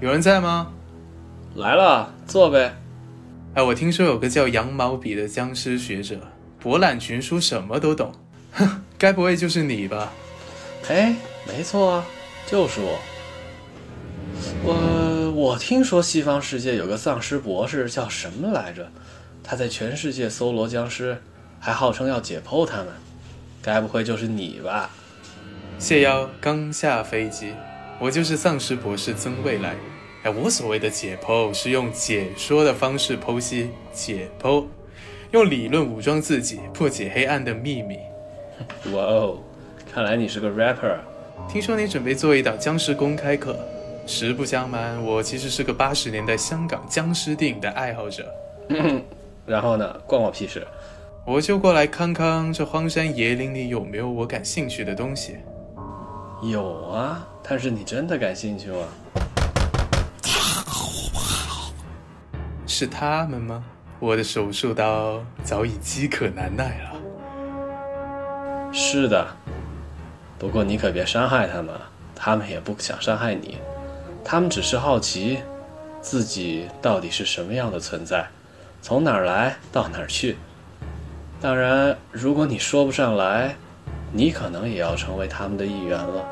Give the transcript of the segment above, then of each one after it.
有人在吗？来了，坐呗。哎，我听说有个叫羊毛笔的僵尸学者，博览群书，什么都懂。哼，该不会就是你吧？哎，没错啊，就是我。我我听说西方世界有个丧尸博士，叫什么来着？他在全世界搜罗僵尸，还号称要解剖他们。该不会就是你吧？谢邀刚下飞机，我就是丧尸博士曾未来。哎，我所谓的解剖是用解说的方式剖析解剖，用理论武装自己，破解黑暗的秘密。哇哦，看来你是个 rapper。听说你准备做一档僵尸公开课。实不相瞒，我其实是个八十年代香港僵尸电影的爱好者。然后呢，关我屁事。我就过来看看这荒山野岭里有没有我感兴趣的东西。有啊，但是你真的感兴趣吗？是他们吗？我的手术刀早已饥渴难耐了。是的，不过你可别伤害他们，他们也不想伤害你。他们只是好奇，自己到底是什么样的存在，从哪儿来到哪儿去。当然，如果你说不上来，你可能也要成为他们的一员了。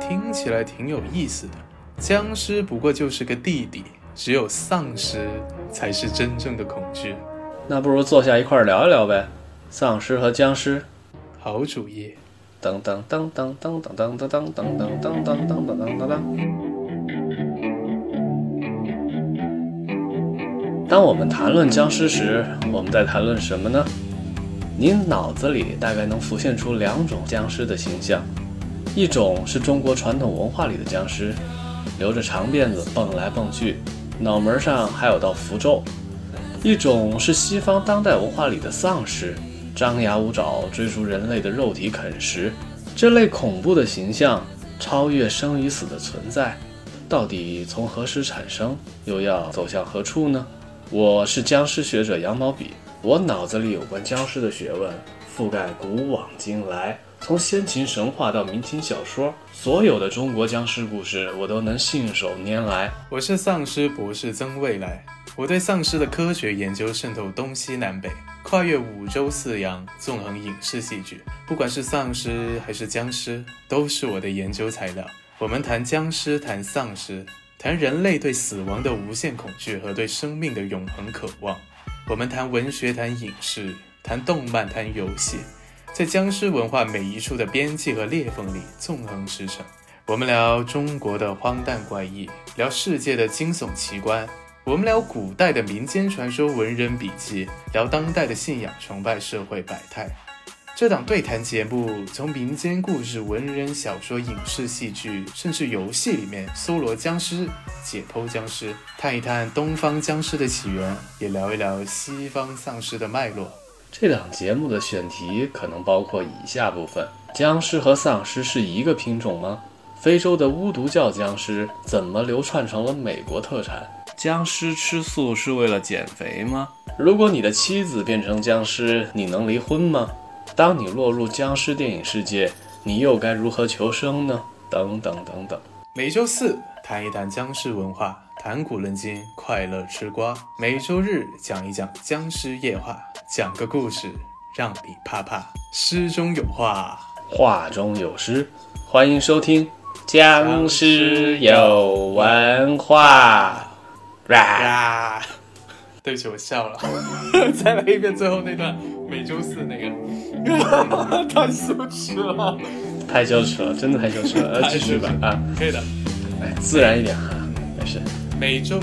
听起来挺有意思的。僵尸不过就是个弟弟，只有丧尸才是真正的恐惧。那不如坐下一块儿聊一聊呗，丧尸和僵尸。好主意。噔噔噔噔噔噔噔噔噔噔噔噔噔噔噔噔。当我们谈论僵尸时，我们在谈论什么呢？您脑子里大概能浮现出两种僵尸的形象，一种是中国传统文化里的僵尸，留着长辫子蹦来蹦去，脑门上还有道符咒；一种是西方当代文化里的丧尸，张牙舞爪追逐人类的肉体啃食。这类恐怖的形象超越生与死的存在，到底从何时产生，又要走向何处呢？我是僵尸学者羊毛笔，我脑子里有关僵尸的学问覆盖古往今来，从先秦神话到明清小说，所有的中国僵尸故事我都能信手拈来。我是丧尸博士曾未来，我对丧尸的科学研究渗透东西南北，跨越五洲四洋，纵横影视戏剧，不管是丧尸还是僵尸，都是我的研究材料。我们谈僵尸，谈丧尸。谈人类对死亡的无限恐惧和对生命的永恒渴望。我们谈文学，谈影视，谈动漫，谈游戏，在僵尸文化每一处的边际和裂缝里纵横驰骋。我们聊中国的荒诞怪异，聊世界的惊悚奇观。我们聊古代的民间传说、文人笔记，聊当代的信仰崇拜、社会百态。这档对谈节目从民间故事、文人小说、影视戏剧，甚至游戏里面搜罗僵尸、解剖僵尸，探一探东方僵尸的起源，也聊一聊西方丧尸的脉络。这档节目的选题可能包括以下部分：僵尸和丧尸是一个品种吗？非洲的巫毒教僵尸怎么流窜成了美国特产？僵尸吃素是为了减肥吗？如果你的妻子变成僵尸，你能离婚吗？当你落入僵尸电影世界，你又该如何求生呢？等等等等。每周四谈一谈僵尸文化，谈古论今，快乐吃瓜。每周日讲一讲僵尸夜话，讲个故事让你怕怕。诗中有画，画中有诗。欢迎收听《僵尸有文化》。啊！对不起，我笑了。再来一遍最后那段，每周四那个，太羞耻了，太羞耻了，真的太羞耻了。继续吧，啊，可以的，哎，自然一点哈，没事。每周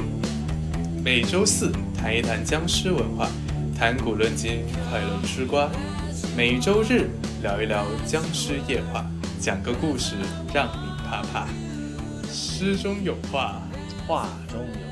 每周四谈一谈僵尸文化，谈古论今，快乐吃瓜。每周日聊一聊僵尸夜话，讲个故事让你怕怕。诗中有画，画中有。